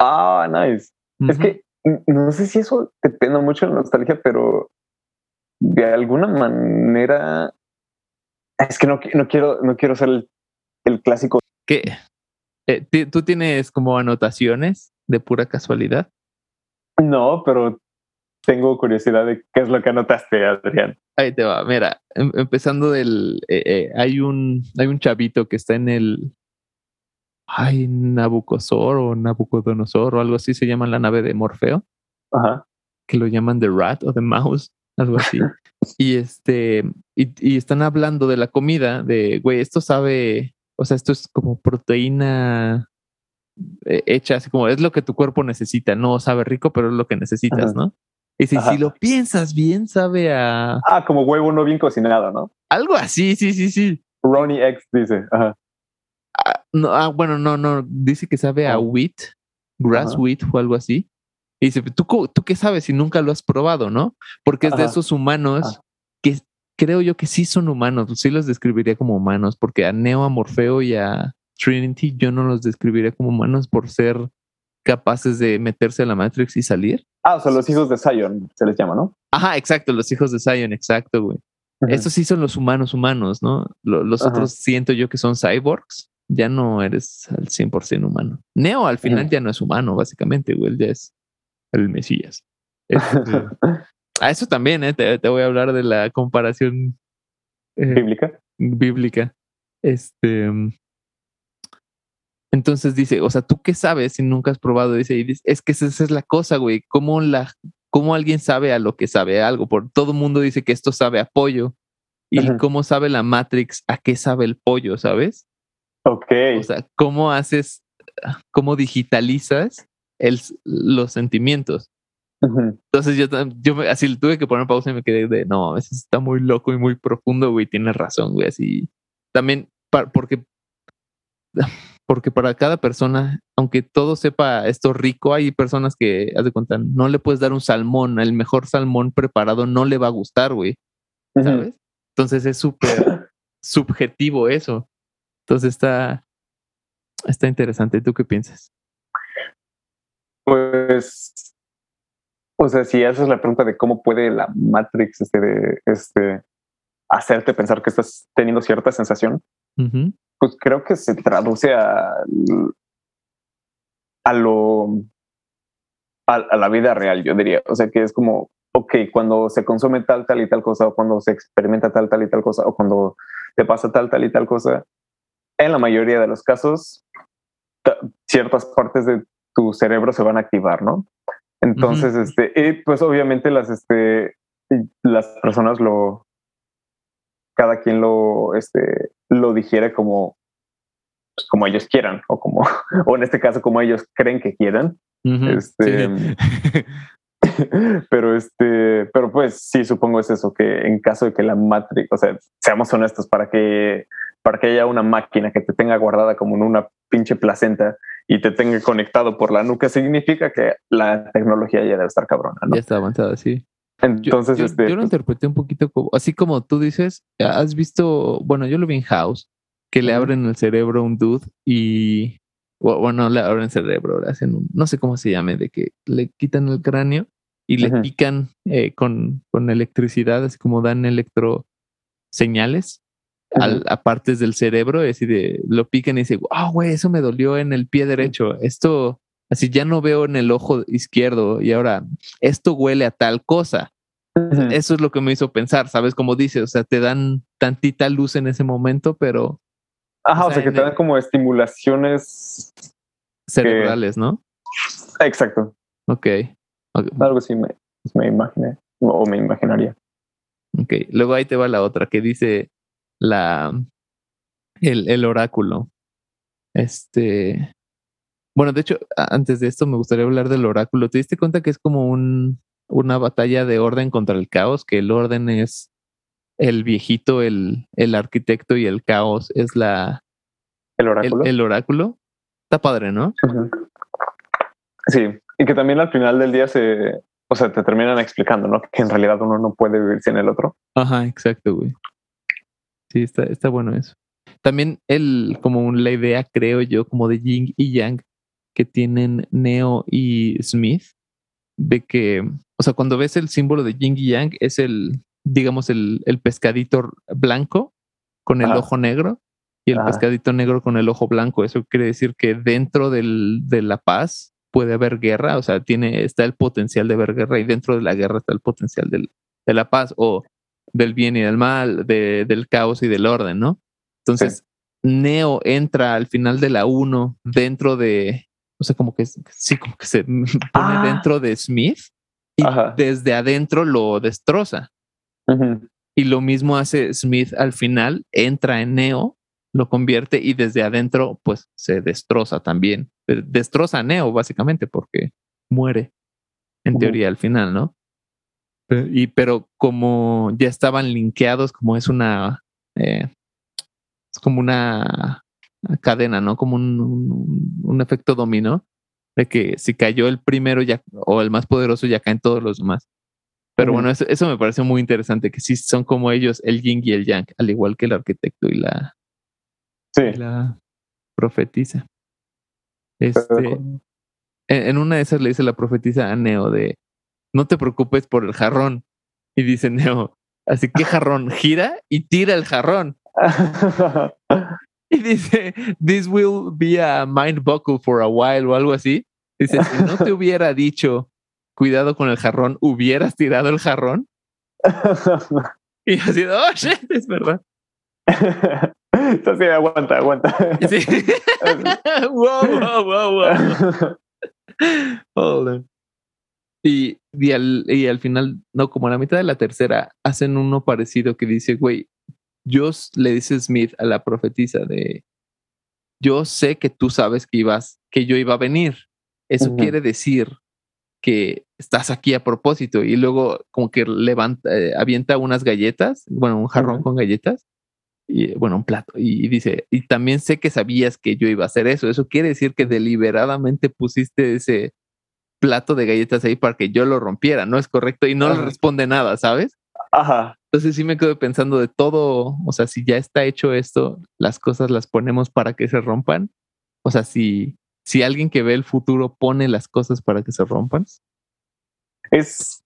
ah, nice. Es que no sé si eso depende mucho de la nostalgia, pero de alguna manera es que no, no quiero, no quiero ser el, el clásico. ¿Qué? Eh, ¿Tú tienes como anotaciones de pura casualidad? No, pero tengo curiosidad de qué es lo que anotaste, Adrián. Ahí te va, mira, em- empezando del, eh, eh, hay un, hay un chavito que está en el, ay, Nabucosor o Nabucodonosor o algo así se llama la nave de Morfeo, Ajá. que lo llaman The Rat o The Mouse, algo así. y este, y, y están hablando de la comida, de, güey, esto sabe, o sea, esto es como proteína eh, hecha así como es lo que tu cuerpo necesita, no sabe rico, pero es lo que necesitas, Ajá. ¿no? Si, Ajá. si lo piensas bien, sabe a Ah, como huevo no bien cocinado, ¿no? algo así, sí, sí, sí. Ronnie X dice. Ajá. Ah, no, ah, bueno, no, no, dice que sabe a Oh. wheat, grass Ajá. wheat o algo así. Y dice, ¿tú, ¿tú qué sabes si nunca lo has probado, no? Porque es de esos humanos Ah. que creo yo que sí son humanos, sí los describiría como humanos, porque a Neo, a Morfeo y a Trinity yo no los describiría como humanos por ser capaces de meterse a la Matrix y salir. Ah, o sea, los hijos de Zion se les llama, ¿no? Ajá, exacto, los hijos de Zion, exacto, güey. Estos sí son los humanos humanos, ¿no? Lo- Los otros siento yo que son cyborgs. Ya no eres al 100% humano. Neo al final ya no es humano, básicamente, güey. Él ya es el Mesías. Este, A eso también, ¿eh? te, voy a hablar de la comparación eh, bíblica. Bíblica. Este. Entonces dice, o sea, ¿tú qué sabes si nunca has probado? Dice, es que esa es la cosa, güey. ¿Cómo, la, ¿Cómo alguien sabe a lo que sabe algo? Por todo mundo dice que esto sabe a pollo. ¿Y cómo sabe la Matrix a qué sabe el pollo, sabes? Ok. O sea, ¿cómo haces, cómo digitalizas el, los sentimientos? Entonces yo, yo así tuve que poner pausa y me quedé de, no, eso está muy loco y muy profundo, güey, tienes razón, güey, así. También, porque, porque para cada persona, aunque todo sepa esto rico, hay personas que, haz de cuenta, no le puedes dar un salmón, el mejor salmón preparado no le va a gustar, güey, ¿sabes? Entonces es súper subjetivo eso. Entonces está, está interesante. ¿Tú qué piensas? Pues, o sea, si haces la pregunta de cómo puede la Matrix este, este, hacerte pensar que estás teniendo cierta sensación, pues creo que se traduce a, a lo a, la vida real, yo diría. O sea, que es como ok, cuando se consume tal, tal y tal cosa, o cuando se experimenta tal, tal y tal cosa, o cuando te pasa tal, tal y tal cosa, en la mayoría de los casos, ciertas partes de tu cerebro se van a activar, ¿no? Entonces, este, y pues obviamente las, este, las personas lo, cada quien lo, este, lo digiere como, pues, como ellos quieran, o como, o en este caso, como ellos creen que quieran. este, pero este, pero pues sí, supongo es eso, que en caso de que la Matrix, o sea, seamos honestos, para que, para que haya una máquina que te tenga guardada como en una pinche placenta y te tenga conectado por la nuca, significa que la tecnología ya debe estar cabrona, ¿no? Ya está avanzada, sí. Entonces, yo, este, yo lo interpreté un poquito como, así como tú dices, has visto, bueno, yo lo vi en House, que le abren el cerebro a un dude y, bueno, le abren el cerebro, le hacen un, no sé cómo se llame, de que le quitan el cráneo y le pican eh, con, con, electricidad, así como dan electro señales a partes del cerebro, así de lo pican y dice, wow, güey, eso me dolió en el pie derecho. Esto, así ya no veo en el ojo izquierdo y ahora esto huele a tal cosa. Eso es lo que me hizo pensar, ¿sabes? Como dice, o sea, te dan tantita luz en ese momento, pero. Ajá, o sea, que te dan como estimulaciones cerebrales, ¿no? Exacto. Ok. Algo así me, me imaginé o me imaginaría. Ok, luego ahí te va la otra que dice la el, el oráculo. Este, bueno, de hecho, antes de esto me gustaría hablar del oráculo. ¿Te diste cuenta que es como un, una batalla de orden contra el caos? Que el orden es el viejito, el, el arquitecto y el caos es la... El oráculo. El, oráculo. Está padre, ¿no? Sí, y que también al final del día se, o sea, te terminan explicando, ¿no? Que en realidad uno no puede vivir sin el otro. Ajá, exacto, güey. Sí, está, está bueno eso. También el, como la idea, creo yo, como de Ying y Yang que tienen Neo y Smith, de que, o sea, cuando ves el símbolo de Ying y Yang, es el, digamos, el, el pescadito blanco con el ojo negro y el pescadito negro con el ojo blanco. Eso quiere decir que dentro del, de la paz puede haber guerra, o sea, tiene, está el potencial de haber guerra y dentro de la guerra está el potencial del, de la paz o del bien y del mal, de, del caos y del orden, ¿no? Entonces, Neo entra al final de la 1 dentro de, o sea, como que sí, como que se pone ah. dentro de Smith y desde adentro lo destroza. Y lo mismo hace Smith al final, entra en Neo, lo convierte y desde adentro pues se destroza también destroza a Neo, básicamente, porque muere, en teoría, al final, ¿no? Y, pero como ya estaban linkeados, como es una. Eh, es como una cadena, ¿no? Como un, un, efecto dominó, de que si cayó el primero ya, o el más poderoso, ya caen todos los demás. Pero bueno, eso, eso, me parece muy interesante, que sí son como ellos, el yin y el yang, al igual que el arquitecto y la, sí. y la profetisa. Este, en, una de esas le dice la profetisa a Neo de, no te preocupes por el jarrón. Y dice Neo, así que jarrón, gira y tira el jarrón. y dice, this will be a mind buckle for a while o algo así. Dice, si no te hubiera dicho cuidado con el jarrón, hubieras tirado el jarrón. y así, oh shit, es verdad. Entonces, aguanta, aguanta. Sí. wow, wow, wow, wow. Y, y, al, y al final, no, como a la mitad de la tercera, hacen uno parecido que dice, güey, yo le dice Smith a la profetisa de, yo sé que tú sabes que ibas, que yo iba a venir. Eso quiere decir que estás aquí a propósito y luego como que levanta, eh, avienta unas galletas, bueno, un jarrón con galletas y bueno, un plato y dice, y también sé que sabías que yo iba a hacer eso. Eso quiere decir que deliberadamente pusiste ese plato de galletas ahí para que yo lo rompiera, ¿no es correcto? Y no le responde nada, ¿sabes? Ajá. Entonces sí me quedo pensando de todo, o sea, si ya está hecho esto, las cosas las ponemos para que se rompan. O sea, si, si alguien que ve el futuro pone las cosas para que se rompan. Es,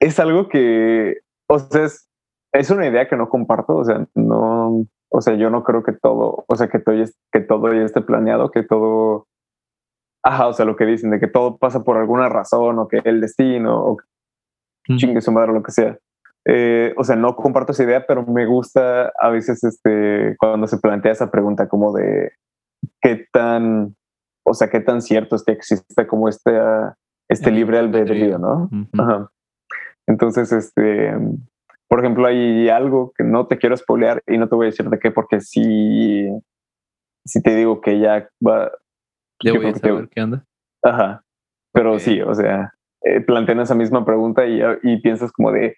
es algo que, o sea, es, es una idea que no comparto, o sea, no, o sea, yo no creo que todo, o sea, que todo, que todo ya esté planeado, que todo, ajá, o sea, lo que dicen de que todo pasa por alguna razón o que el destino o chingue su madre o lo que sea. Eh, o sea, no comparto esa idea, pero me gusta a veces este, cuando se plantea esa pregunta como de qué tan, o sea, qué tan cierto es que existe como este, este libre albedrío, ¿no? Entonces, este, por ejemplo, hay algo que no te quiero spoilear y no te voy a decir de qué, porque si, si te digo que ya va... Ya voy a saber qué anda. Ajá. Pero sí, o sea, eh, plantean esa misma pregunta y, y piensas como de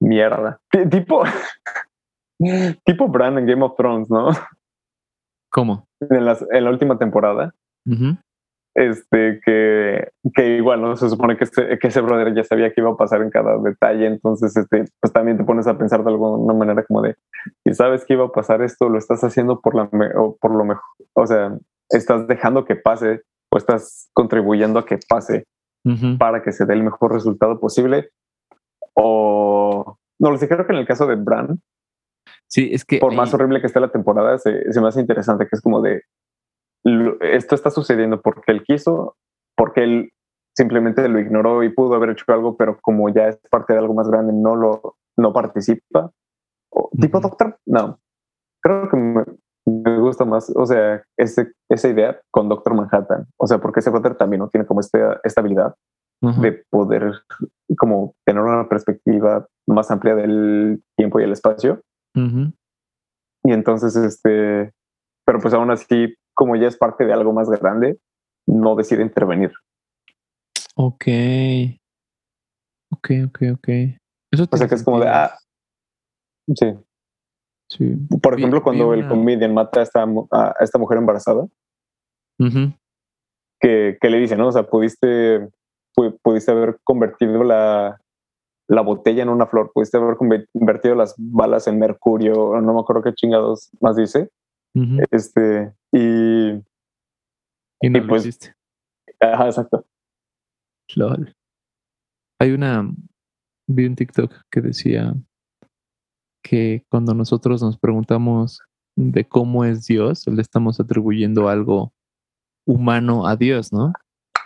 mierda. tipo, tipo Bran en Game of Thrones, ¿no? ¿Cómo? En, en la última temporada. Este, que, que igual, ¿no? Se supone que, este, que ese brother ya sabía que iba a pasar en cada detalle, entonces, este, pues también te pones a pensar de alguna manera como de, si sabes que iba a pasar esto, lo estás haciendo por, la o por lo mejor, o sea, estás dejando que pase o estás contribuyendo a que pase para que se dé el mejor resultado posible. O no lo sé, creo que en el caso de Bran, sí, es que por más horrible que esté la temporada, se, se me hace interesante que es como de esto está sucediendo porque él quiso, porque él simplemente lo ignoró y pudo haber hecho algo, pero como ya es parte de algo más grande, no lo no participa. tipo Doctor, no. Creo que me gusta más, o sea, ese, esa idea con Doctor Manhattan. O sea, porque ese brother también no tiene como esta, esta habilidad de poder como tener una perspectiva más amplia del tiempo y el espacio. Y entonces, este, pero pues aún así, como ya es parte de algo más grande, no decide intervenir. Ok. Ok, ok, ok. Eso o sea que es como de, ah, sí. Por ejemplo, cuando el comedian mata a esta, a esta mujer embarazada, que, que, le dice, ¿no? O sea, pudiste, pudiste haber convertido la, la botella en una flor, pudiste haber convertido las balas en mercurio, no me acuerdo qué chingados más dice. Este, y. Y no pues, Ajá, exacto. Hay una. Vi un TikTok que decía que cuando nosotros nos preguntamos de cómo es Dios, le estamos atribuyendo algo humano a Dios, ¿no?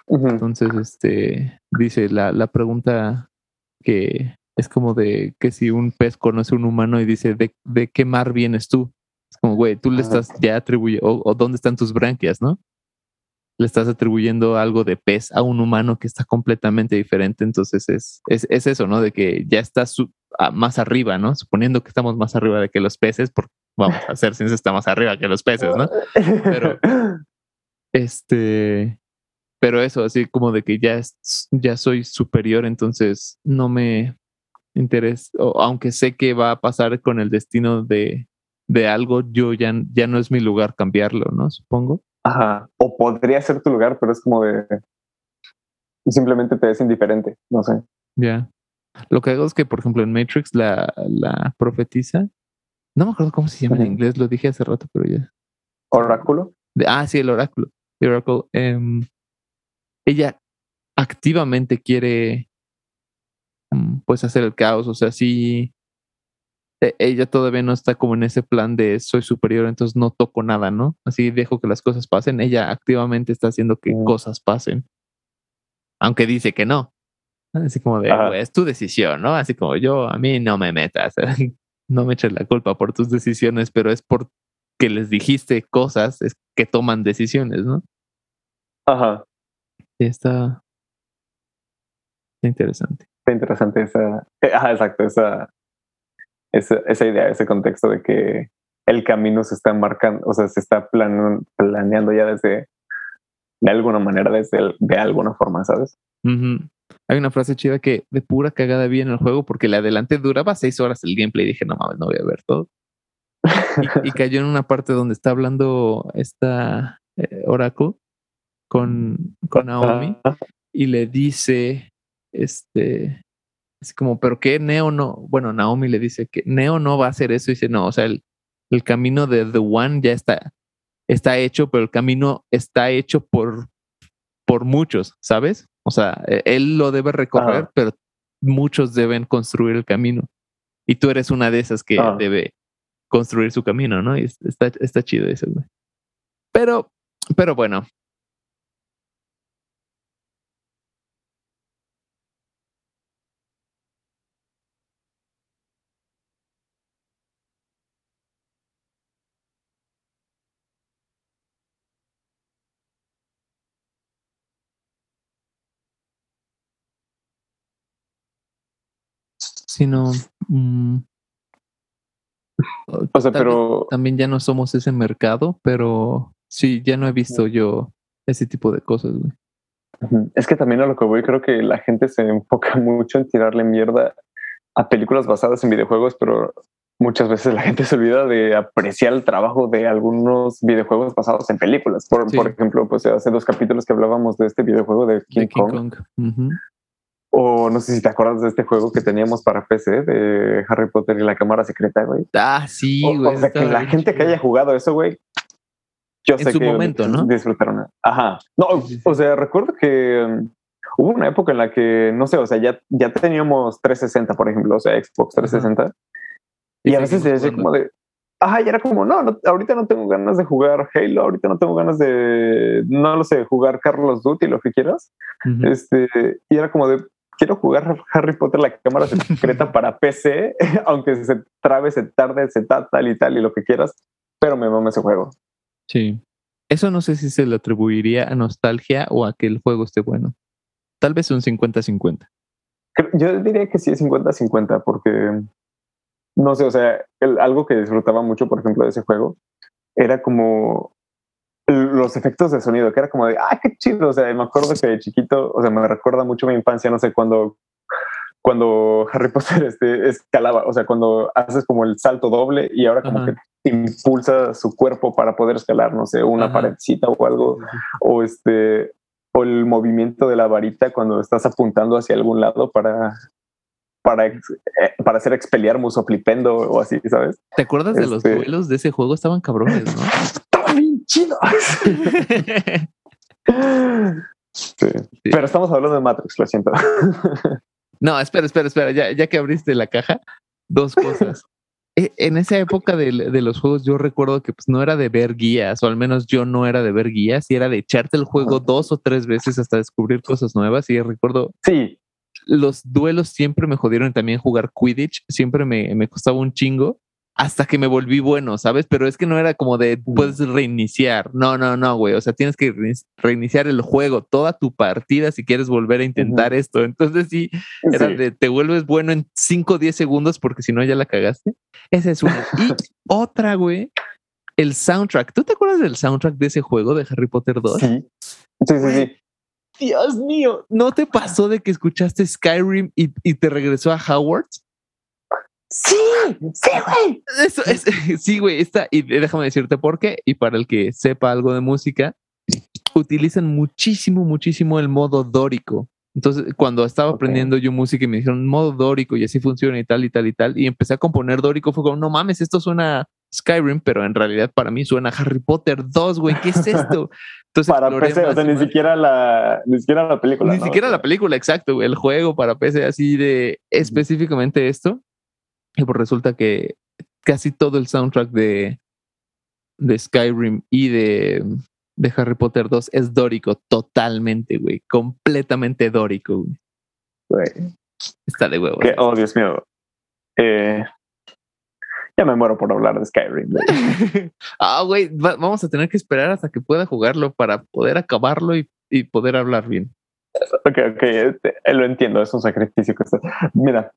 Entonces, este, dice la, la pregunta que es como de que si un pez conoce a un humano y dice, ¿de, de qué mar vienes tú? Es como, güey, tú le estás ya atribuyendo, o, dónde están tus branquias, ¿no? Le estás atribuyendo algo de pez a un humano que está completamente diferente. Entonces es, es, es eso, ¿no? De que ya estás más arriba, ¿no? Suponiendo que estamos más arriba de que los peces, porque vamos a hacer si está más arriba que los peces, ¿no? Pero, este, pero eso, así como de que ya, ya soy superior, entonces no me interesa, o, aunque sé que va a pasar con el destino de, de algo, yo ya, ya no es mi lugar cambiarlo, ¿no? Supongo. Ajá, o podría ser tu lugar, pero es como de simplemente te es indiferente, no sé. Ya. Lo que hago es que, por ejemplo, en Matrix, la, la profetiza, no me acuerdo cómo se llama en inglés, lo dije hace rato, pero ya. ¿Oráculo? ah, sí, el oráculo. El oráculo. Em, ella activamente quiere mm, pues hacer el caos, o sea, sí, e, ella todavía no está como en ese plan de soy superior, entonces no toco nada, ¿no? Así dejo que las cosas pasen, ella activamente está haciendo que cosas pasen. aunque dice que no. Así como de, Ajá. "Güey, es tu decisión, ¿no? Así como yo, a mí no me metas, no me eches la culpa por tus decisiones, pero es porque les dijiste cosas, es que toman decisiones, ¿no? Ajá. Y está, está interesante. Está interesante esa. eh, Ajá, exacto, esa, esa, esa idea, ese contexto de que el camino se está marcando, o sea, se está planeando ya desde, de alguna manera, desde el- de alguna forma, ¿sabes? Ujú. Hay una frase chida que de pura cagada vi en el juego porque le adelanté, duraba seis horas el gameplay y dije, no mames, no voy a ver todo. Y, y cayó en una parte donde está hablando esta eh, Oracle con, con Naomi y le dice, este, así como, pero que Neo no, bueno, Naomi le dice que Neo no va a hacer eso y dice, no, o sea, el, el camino de The One ya está, está hecho, pero el camino está hecho por, por muchos, ¿sabes? O sea, e- él lo debe recorrer, Ajá. pero muchos deben construir el camino. Y tú eres una de esas que Ah. debe construir su camino, ¿no? Y es- está, está chido eso, güey. Pero, pero bueno, sino... mm, O sea, vez pero también ya no somos ese mercado, pero sí, ya no he visto yo ese tipo de cosas, güey. Es que también a lo que voy, creo que la gente se enfoca mucho en tirarle mierda a películas basadas en videojuegos, pero muchas veces la gente se olvida de apreciar el trabajo de algunos videojuegos basados en películas. Por, Sí. por ejemplo, pues hace dos capítulos que hablábamos de este videojuego de King, De King Kong. O no sé si te acuerdas de este juego que teníamos para PC de Harry Potter y la cámara secreta, güey. Ah, sí, O, güey. o sea, que la gente que haya jugado eso, güey, yo En sé su que momento, ¿no? disfrutaron. Ajá. No, o sea, recuerdo que um, hubo una época en la que, no sé, o sea, ya, ya teníamos 360, por ejemplo, o sea, Xbox 360. Y, a veces se decía como de, ajá, y era como, no, no, ahorita no tengo ganas de jugar Halo, ahorita no tengo ganas de, no lo sé, jugar Carlos Duty, lo que quieras. Este, y era como de, quiero jugar Harry Potter, la cámara secreta para PC, aunque se trabe, se tarde, se ta- tal y tal y lo que quieras, pero me mama ese juego. Sí. Eso no sé si se le atribuiría a nostalgia o a que el juego esté bueno. Tal vez un 50-50. Creo- Yo diría que sí es 50-50 porque no sé, o sea, el- algo que disfrutaba mucho, por ejemplo, de ese juego era como los efectos de sonido, que era como de, ah, qué chido. O sea, me acuerdo que de chiquito, o sea, me recuerda mucho mi infancia, no sé, cuando, cuando Harry Potter este, escalaba, o sea, cuando haces como el salto doble y ahora como Ajá. que impulsa su cuerpo para poder escalar, no sé, una Ajá. paredcita o algo o este o el movimiento de la varita cuando estás apuntando hacia algún lado para para eh, para hacer expeliarmus o flipendo o así, ¿sabes? ¿Te acuerdas de los Este- duelos de ese juego? Estaban cabrones, ¿no? Chido. Sí. Pero estamos hablando de Matrix, lo siento. No, espera, espera, espera. Ya, ya que abriste la caja, dos cosas. E- En esa época de, de los juegos, yo recuerdo que pues, no era de ver guías, o al menos yo no era de ver guías, y era de echarte el juego dos o tres veces hasta descubrir cosas nuevas. Y recuerdo, Sí, los duelos siempre me jodieron y también jugar Quidditch, siempre me, me costaba un chingo hasta que me volví bueno, ¿sabes? Pero es que no era como de puedes reiniciar. No, no, no, güey. O sea, tienes que reinici- reiniciar el juego, toda tu partida si quieres volver a intentar esto. Entonces sí, era sí. de te vuelves bueno en 5 o 10 segundos porque si no ya la cagaste. Esa es una. Y otra, güey, el soundtrack. ¿Tú te acuerdas del soundtrack de ese juego de Harry Potter 2? Sí. Sí, sí, sí. Dios mío, ¿no te pasó de que escuchaste Skyrim y, y te regresó a Howard? Sí, sí, güey. Eso es, sí, güey, está, y déjame decirte por qué, y para el que sepa algo de música, utilizan muchísimo, muchísimo el modo dórico. Entonces, cuando estaba aprendiendo yo música y me dijeron modo dórico y así funciona y tal y tal y tal, y empecé a componer dórico, fue como, no mames, esto suena Skyrim, pero en realidad para mí suena Harry Potter 2, güey, ¿qué es esto? Entonces, Para PC, o sea, ni siquiera la, ni siquiera la película. Ni ¿no? siquiera la película, exacto, güey, el juego para PC así de específicamente esto. Y pues resulta que casi todo el soundtrack de, de Skyrim y de de Harry Potter 2 es dórico, totalmente, güey. Completamente dórico, güey. Güey. Está de huevo. Que, oh, Dios mío. Eh, ya me muero por hablar de Skyrim. güey. ah, güey, va- vamos a tener que esperar hasta que pueda jugarlo para poder acabarlo y, y poder hablar bien. ok, ok, este, eh, lo entiendo, es un sacrificio que está. Mira,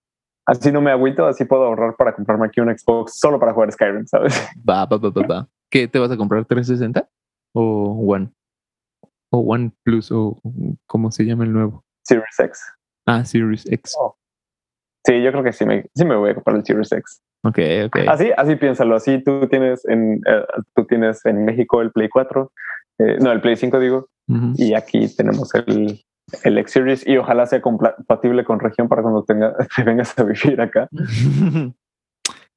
así no me agüito, así puedo ahorrar para comprarme aquí un Xbox solo para jugar Skyrim, ¿sabes? Va, va, va, va, va. ¿Qué te vas a comprar? ¿360? ¿O One? ¿O One Plus? ¿O cómo se llama el nuevo? Series X. Ah, Series X. Sí, yo creo que sí me, sí me voy a comprar el Series X. Ok, ok. Así, así piénsalo. Así tú tienes en, eh, tú tienes en México el Play 4, eh, no, el Play 5 digo, y aquí tenemos el, el X Series y ojalá sea compatible con región para cuando tenga, te vengas a vivir acá.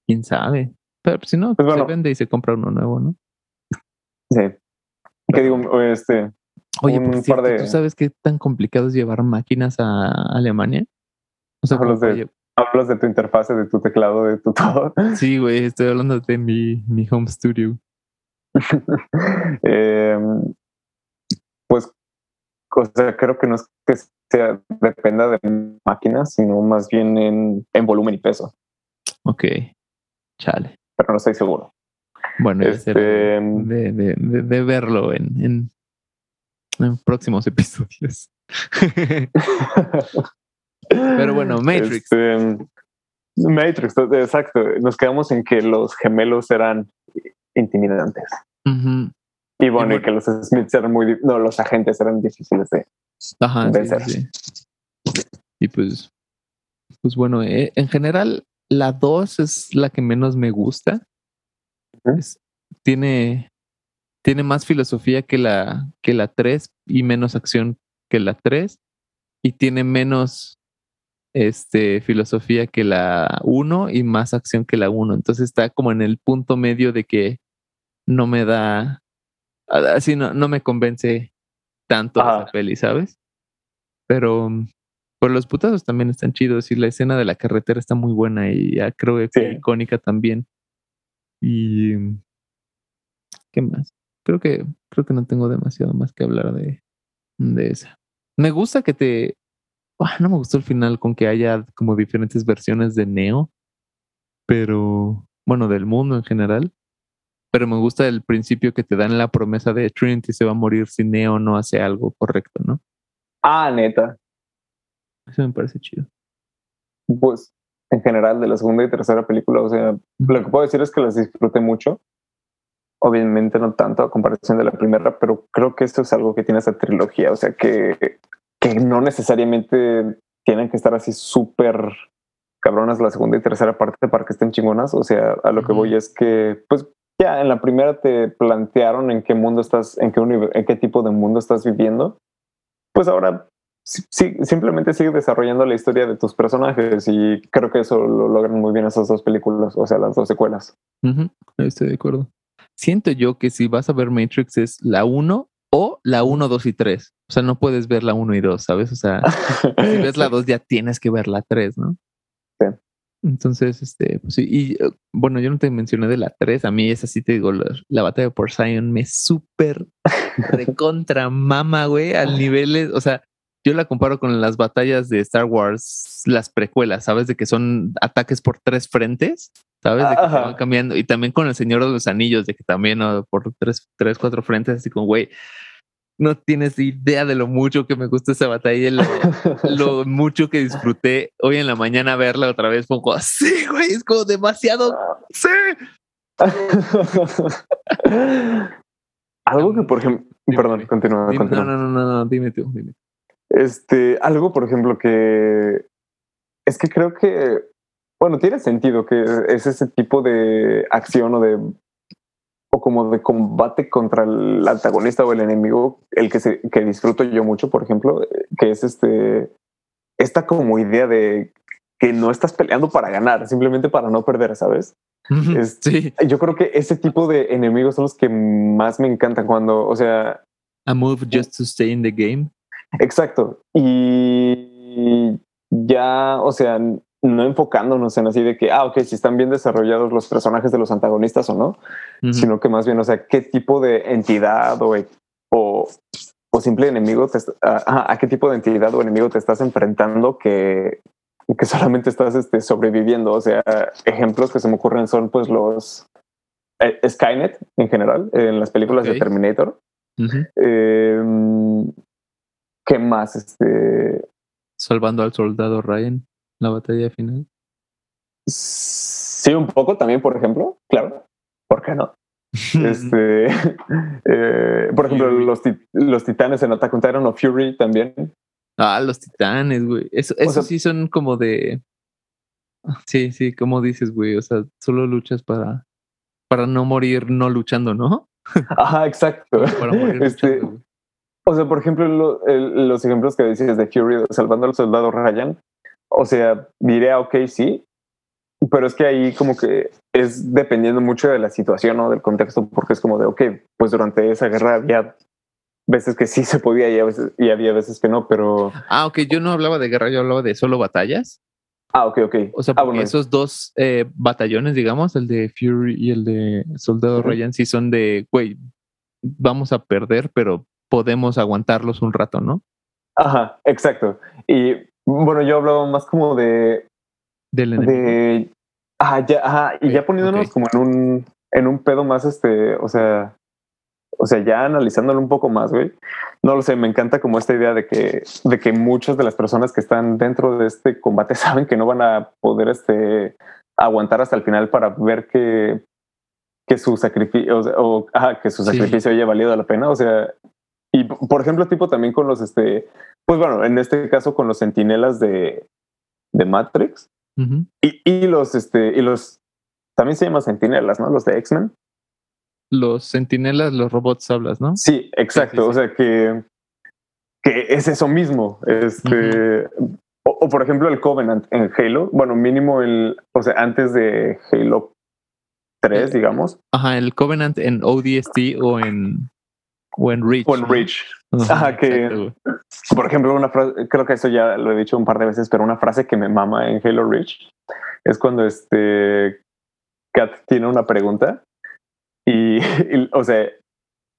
¿Quién sabe? Pero si no, Pues se vende y se compra uno nuevo, ¿no? Sí. Y que digo, este, Oye, por par cierto, de- ¿tú sabes qué tan complicado es llevar máquinas a Alemania? O sea, Hablas de- lle- hablas de tu interfase, de tu teclado, de tu todo. Sí, güey, estoy hablando de mi, mi home studio. Eh, pues, o sea, creo que no es que sea, dependa de máquinas, sino más bien en, en volumen y peso, Ok, chale. pero no estoy seguro. Bueno, ya será de, Este, de, de- de- de verlo en, en, en próximos episodios. Pero bueno, Matrix. Este, Matrix, exacto. Nos quedamos en que los gemelos eran intimidantes. Ujú. Y bueno, y, bueno. que los Smiths eran muy... No, los agentes eran difíciles de... Ajá, vencer. sí. Y pues, pues bueno, eh, en general, la 2 es la que menos me gusta. Es- tiene, tiene más filosofía que la, que la 3 y menos acción que la 3. Y tiene menos este, filosofía que la 1 y más acción que la 1. Entonces está como en el punto medio de que no me da, así no, no me convence tanto Ajá. esa peli, ¿sabes? Pero, pero los putazos también están chidos y la escena de la carretera está muy buena y ya creo que Sí. icónica también. Y ¿qué más? Creo que creo que no tengo demasiado más que hablar de, de esa. Me gusta que te Ah, no me gustó el final con que haya como diferentes versiones de Neo, pero bueno, del mundo en general. Pero me gusta el principio que te dan la promesa de Trinity se va a morir si Neo no hace algo correcto, ¿no? Ah, neta. Eso me parece chido. Pues en general de la segunda y tercera película, o sea, lo que puedo decir es que las disfruté mucho. Obviamente no tanto a comparación de la primera, pero creo que esto es algo que tiene esa trilogía, o sea, que, que no necesariamente tienen que estar así súper cabronas la segunda y tercera parte para que estén chingonas. O sea, a lo que voy es que, pues ya en la primera te plantearon en qué mundo estás, en qué, univer- en qué tipo de mundo estás viviendo. Pues ahora sí- simplemente sigue desarrollando la historia de tus personajes y creo que eso lo logran muy bien esas dos películas, o sea, las dos secuelas. Estoy de acuerdo. Siento yo que si vas a ver Matrix es la 1 o la 1, 2 y 3. O sea, no puedes ver la 1 y 2, ¿sabes? O sea, si ves la 2 ya tienes que ver la 3, ¿no? Sí. Entonces, este, pues sí, y eh, bueno, yo no te mencioné de la 3, a mí es así, te digo, la, la batalla por Zion me súper recontra mama, güey, al nivel, o sea, yo la comparo con las batallas de Star Wars, las precuelas, ¿sabes? De que son ataques por tres frentes, ¿sabes? De que Ajá. van cambiando. Y también con el Señor de los Anillos, de que también ¿no? por tres, tres, cuatro frentes, así como, güey, no tienes idea de lo mucho que me gusta esa batalla y lo, lo mucho que disfruté hoy en la mañana verla otra vez. Fue como, sí, güey, es como demasiado, sí. algo que, por ejemplo, perdón, continúa, Dime- continúa. no, no, no, no, no, dime tú, dime. Este, algo, por ejemplo, que es que creo que, bueno, tiene sentido que es ese tipo de acción o de como de combate contra el antagonista o el enemigo, el que se que disfruto yo mucho, por ejemplo, eh, que es este esta como idea de que no estás peleando para ganar, simplemente para no perder, ¿sabes? Es- Sí, Yo creo que ese tipo de enemigos son los que más me encantan cuando, o sea, a move just to stay in the game. Exacto. Y ya, o sea, no enfocándonos en así de que, ah, ok, si están bien desarrollados los personajes de los antagonistas o no, sino que más bien, o sea, qué tipo de entidad o, o, o simple enemigo, te, a, a, qué tipo de entidad o enemigo te estás enfrentando que, que solamente estás este, sobreviviendo. O sea, ejemplos que se me ocurren son pues los eh, Skynet en general, en las películas de Terminator. Em, ¿Qué más? Este... Salvando al soldado Ryan, la batalla final. Sí, un poco también, por ejemplo, claro. ¿Por qué no? este, eh, por ejemplo, los, los, titanes en Attack on Titan o Fury también. Ah, los titanes, güey. Eso, eso sí son como de. Sí, sí, como dices, güey. O sea, solo luchas para, para no morir no luchando, ¿no? Ajá, exacto. para morir este, o sea, por ejemplo, los ejemplos que decías de Fury salvando al soldado Ryan. O sea, diré, ok, sí, pero es que ahí como que es dependiendo mucho de la situación o del contexto, porque es como de, ok, pues durante esa guerra había veces que sí se podía y, a veces, y había veces que no, pero... Ah, ok, yo no hablaba de guerra, yo hablaba de solo batallas. Ah, ok, ok. O sea, ah, porque esos dos eh, batallones, digamos, el de Fury y el de Soldado Ryan, sí son de, güey, vamos a perder, pero podemos aguantarlos un rato, ¿no? Ajá, exacto. Y bueno, yo hablaba más como de de ah, ya, ajá, y ya poniéndonos como en un en un pedo más este, o sea, o sea, ya analizándolo un poco más, güey. No lo sé, me encanta como esta idea de que de que muchas de las personas que están dentro de este combate saben que no van a poder este aguantar hasta el final para ver que que su sacrificio o, que su sacrificio haya valido la pena, o sea, y por ejemplo, tipo también con los este, pues bueno, en este caso con los sentinelas de de Matrix, y, y, los, este, y los, también se llaman sentinelas, ¿no? Los de X-Men. Los sentinelas, los robots hablas, ¿no? Sí, exacto. O sea que, que es eso mismo. Este, o, por ejemplo, el Covenant en Halo. Bueno, mínimo el, o sea, antes de Halo 3, eh, digamos. Ajá, el Covenant en ODST o en, o en Reach. O en Reach. Ajá, que, por ejemplo, una frase, creo que eso ya lo he dicho un par de veces, pero una frase que me mama en Halo Reach es cuando este Kat tiene una pregunta y, o sea,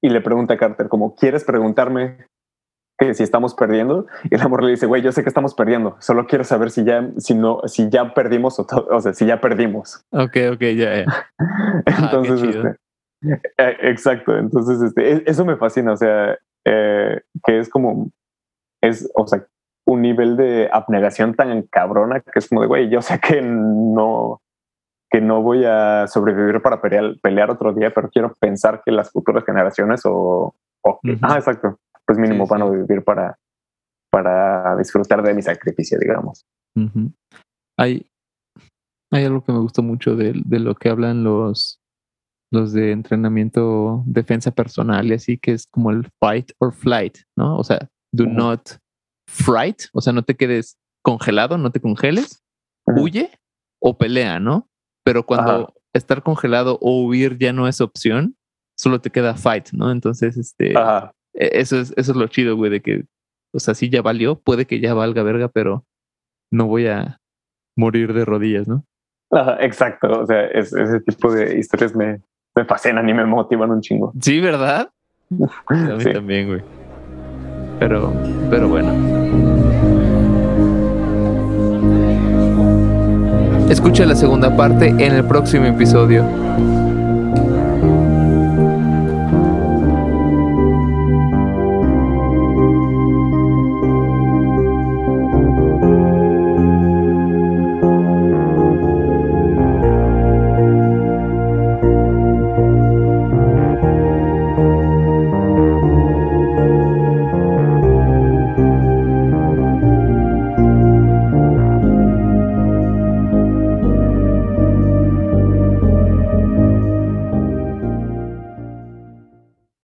y le pregunta a Carter como, ¿quieres preguntarme que si estamos perdiendo? Y el amor le dice, güey, yo sé que estamos perdiendo, solo quiero saber si ya, si no, si ya perdimos o, o sea, si ya perdimos. Ok, ok, ya, ya. Entonces, este, eh, exacto. Entonces, este, e, eso me fascina. O sea, eh, que es como, es, o sea, un nivel de abnegación tan cabrona que es como de, güey, yo sé que no, que no voy a sobrevivir para pelear, pelear otro día, pero quiero pensar que las futuras generaciones o, ah, exacto, pues mínimo van a vivir para, para disfrutar de mi sacrificio, digamos. Hay, hay algo que me gusta mucho de, de lo que hablan los, los de entrenamiento, defensa personal y así, que es como el fight or flight, ¿no? O sea, do not fright, o sea, no te quedes congelado, no te congeles, huye o pelea, ¿no? Pero cuando estar congelado o huir ya no es opción, solo te queda fight, ¿no? Entonces, este, e, eso es, eso es lo chido, güey, de que, o sea, sí ya valió, puede que ya valga verga, pero no voy a morir de rodillas, ¿no? Ajá, exacto, o sea, ese tipo de historias me, me fascinan y me motivan un chingo. Sí, ¿verdad? a mí también, güey. Pero, pero bueno. Escucha la segunda parte en el próximo episodio.